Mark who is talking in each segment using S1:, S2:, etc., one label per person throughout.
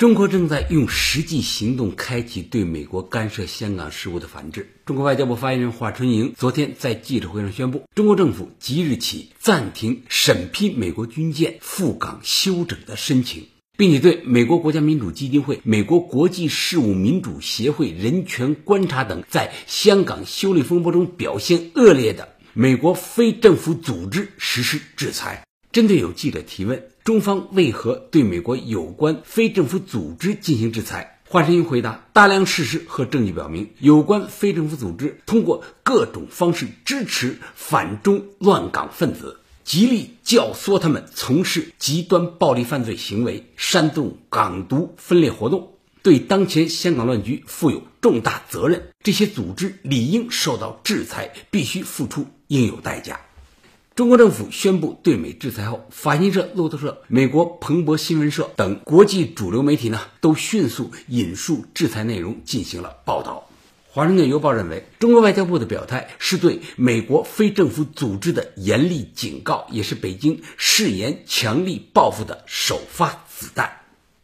S1: 中国正在用实际行动开启对美国干涉香港事务的反制。中国外交部发言人华春莹昨天在记者会上宣布，中国政府即日起暂停审批美国军舰赴港休整的申请，并且对美国国家民主基金会、美国国际事务民主协会、人权观察等在香港修例风波中表现恶劣的美国非政府组织实施制裁。针对有记者提问，中方为何对美国有关非政府组织进行制裁？华春莹回答：大量事实和证据表明，有关非政府组织通过各种方式支持反中乱港分子，极力教唆他们从事极端暴力犯罪行为，煽动港独分裂活动，对当前香港乱局负有重大责任。这些组织理应受到制裁，必须付出应有代价。中国政府宣布对美制裁后，法新社、路透社、美国彭博新闻社等国际主流媒体呢，都迅速引述制裁内容进行了报道。华盛顿邮报认为，中国外交部的表态是对美国非政府组织的严厉警告，也是北京誓言强力报复的首发子弹。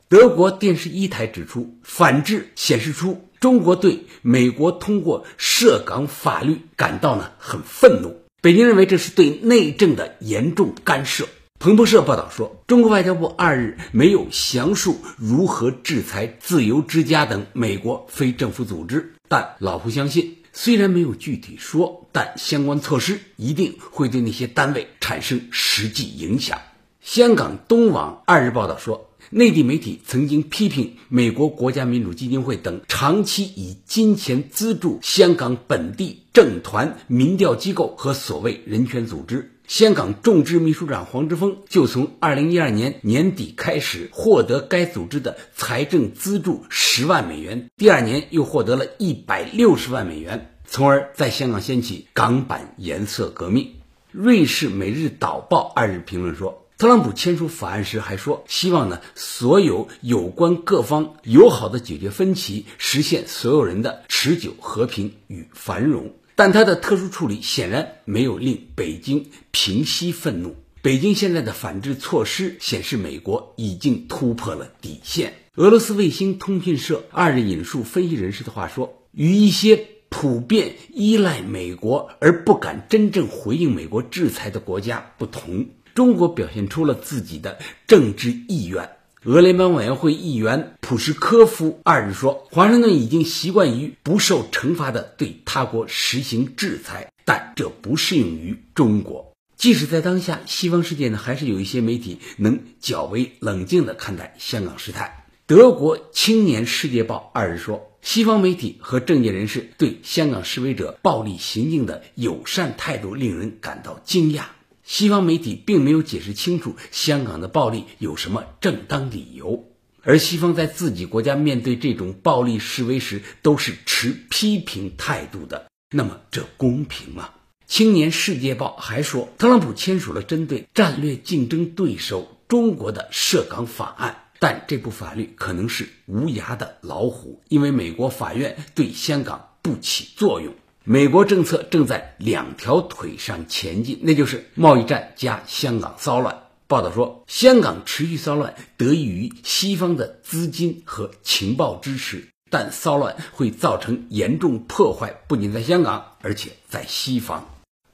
S1: 德国电视一台指出，反制显示出中国对美国通过涉港法律感到呢很愤怒。北京认为这是对内政的严重干涉。彭博社报道说，中国外交部二日没有详述如何制裁自由之家等美国非政府组织，但老胡相信，虽然没有具体说，但相关措施一定会对那些单位产生实际影响。香港东网二日报道说。内地媒体曾经批评美国国家民主基金会等长期以金钱资助香港本地政团、民调机构和所谓人权组织。香港众志秘书长黄之锋就从2012年年底开始获得该组织的财政资助十万美元，第二年又获得了一百六十万美元，从而在香港掀起港版颜色革命。瑞士《每日导报》二日评论说。特朗普签署法案时还说，希望呢所有有关各方友好的解决分歧，实现所有人的持久和平与繁荣。但他的特殊处理显然没有令北京平息愤怒。北京现在的反制措施显示，美国已经突破了底线。俄罗斯卫星通讯社二日引述分析人士的话说，与一些普遍依赖美国而不敢真正回应美国制裁的国家不同。中国表现出了自己的政治意愿。俄联邦委员会议员普什科夫二日说：“华盛顿已经习惯于不受惩罚的对他国实行制裁，但这不适用于中国。即使在当下，西方世界呢，还是有一些媒体能较为冷静地看待香港事态。”德国《青年世界报》二日说：“西方媒体和政界人士对香港示威者暴力行径的友善态度令人感到惊讶。”西方媒体并没有解释清楚香港的暴力有什么正当理由，而西方在自己国家面对这种暴力示威时都是持批评态度的。那么这公平吗？青年世界报还说，特朗普签署了针对战略竞争对手中国的涉港法案，但这部法律可能是无牙的老虎，因为美国法院对香港不起作用。美国政策正在两条腿上前进，那就是贸易战加香港骚乱。报道说，香港持续骚乱得益于西方的资金和情报支持，但骚乱会造成严重破坏，不仅在香港，而且在西方。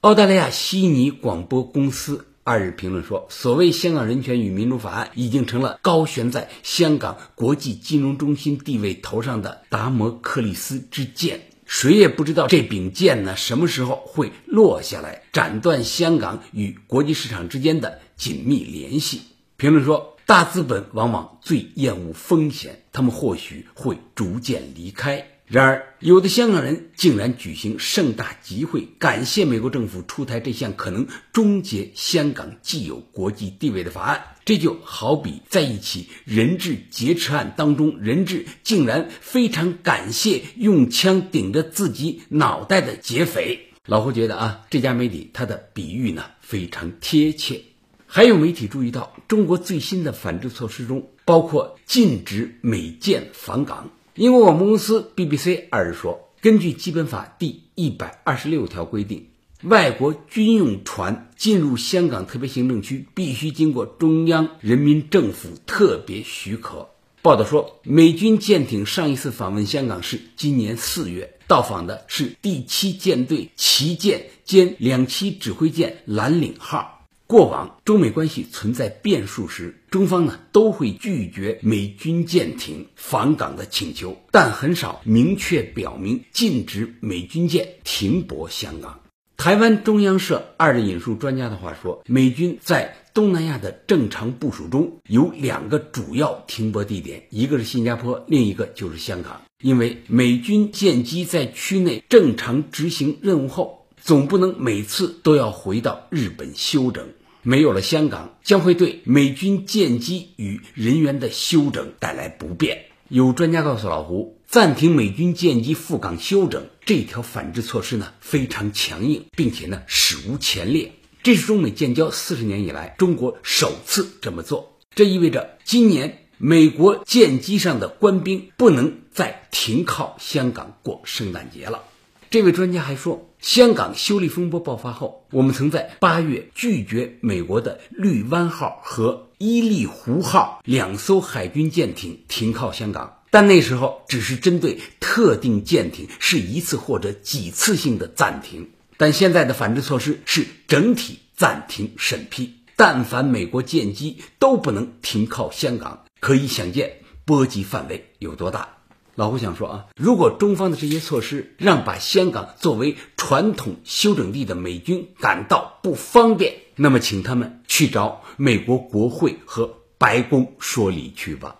S1: 澳大利亚悉尼广播公司二日评论说，所谓《香港人权与民主法案》已经成了高悬在香港国际金融中心地位头上的达摩克利斯之剑。谁也不知道这柄剑呢什么时候会落下来，斩断香港与国际市场之间的紧密联系。评论说，大资本往往最厌恶风险，他们或许会逐渐离开。然而，有的香港人竟然举行盛大集会，感谢美国政府出台这项可能终结香港既有国际地位的法案。这就好比在一起人质劫持案当中，人质竟然非常感谢用枪顶着自己脑袋的劫匪。老胡觉得啊，这家媒体它的比喻呢非常贴切。还有媒体注意到，中国最新的反制措施中包括禁止美舰访港。英国广播公司 BBC 二日说，根据基本法第一百二十六条规定，外国军用船进入香港特别行政区必须经过中央人民政府特别许可。报道说，美军舰艇上一次访问香港是今年四月，到访的是第七舰队旗舰兼两栖指挥舰“蓝岭号”。过往中美关系存在变数时，中方呢都会拒绝美军舰艇访港的请求，但很少明确表明禁止美军舰停泊香港。台湾中央社二日引述专家的话说，美军在东南亚的正常部署中有两个主要停泊地点，一个是新加坡，另一个就是香港。因为美军舰机在区内正常执行任务后，总不能每次都要回到日本休整。没有了香港，将会对美军舰机与人员的休整带来不便。有专家告诉老胡，暂停美军舰机赴港休整这条反制措施呢非常强硬，并且呢史无前例。这是中美建交四十年以来中国首次这么做。这意味着今年美国舰机上的官兵不能再停靠香港过圣诞节了。这位专家还说，香港修例风波爆发后，我们曾在八月拒绝美国的“绿湾号”和“伊利湖号”两艘海军舰艇停靠香港，但那时候只是针对特定舰艇，是一次或者几次性的暂停。但现在的反制措施是整体暂停审批，但凡美国舰机都不能停靠香港，可以想见波及范围有多大。老胡想说啊，如果中方的这些措施让把香港作为传统休整地的美军感到不方便，那么请他们去找美国国会和白宫说理去吧。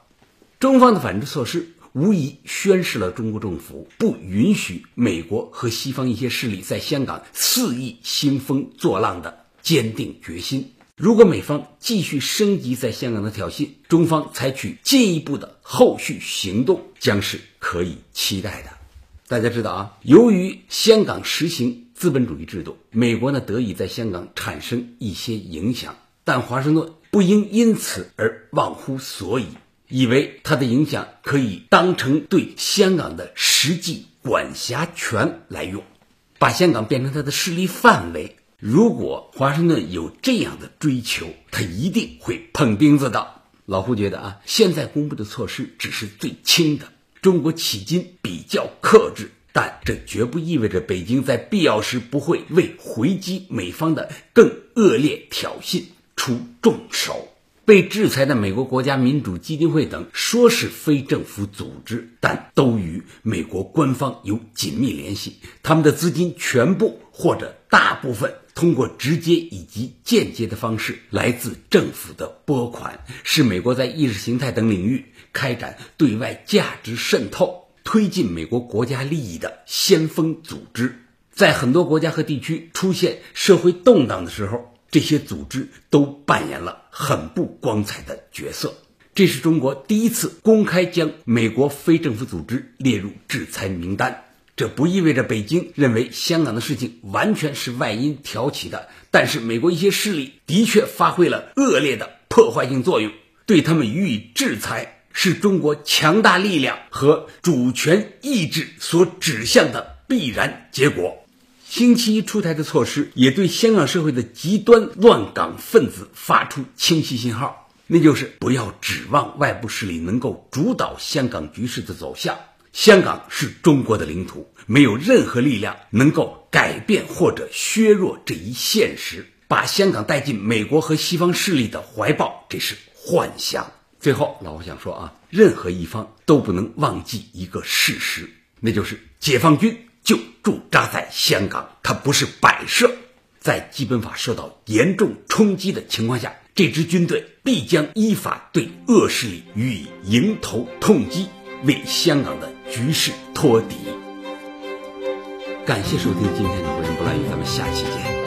S1: 中方的反制措施无疑宣示了中国政府不允许美国和西方一些势力在香港肆意兴风作浪的坚定决心。如果美方继续升级在香港的挑衅，中方采取进一步的后续行动将是可以期待的。大家知道啊，由于香港实行资本主义制度，美国呢得以在香港产生一些影响，但华盛顿不应因此而忘乎所以，以为他的影响可以当成对香港的实际管辖权来用，把香港变成他的势力范围。如果华盛顿有这样的追求，他一定会碰钉子的。老胡觉得啊，现在公布的措施只是最轻的。中国迄今比较克制，但这绝不意味着北京在必要时不会为回击美方的更恶劣挑衅出重手。被制裁的美国国家民主基金会等说是非政府组织，但都与美国官方有紧密联系。他们的资金全部或者大部分通过直接以及间接的方式来自政府的拨款，是美国在意识形态等领域开展对外价值渗透、推进美国国家利益的先锋组织。在很多国家和地区出现社会动荡的时候。这些组织都扮演了很不光彩的角色。这是中国第一次公开将美国非政府组织列入制裁名单。这不意味着北京认为香港的事情完全是外因挑起的，但是美国一些势力的确发挥了恶劣的破坏性作用，对他们予以制裁，是中国强大力量和主权意志所指向的必然结果。星期一出台的措施也对香港社会的极端乱港分子发出清晰信号，那就是不要指望外部势力能够主导香港局势的走向。香港是中国的领土，没有任何力量能够改变或者削弱这一现实。把香港带进美国和西方势力的怀抱，这是幻想。最后，老胡想说啊，任何一方都不能忘记一个事实，那就是解放军。就驻扎在香港，它不是摆设。在基本法受到严重冲击的情况下，这支军队必将依法对恶势力予以迎头痛击，为香港的局势托底。感谢收听今天的《回声不乱语》，咱们下期见。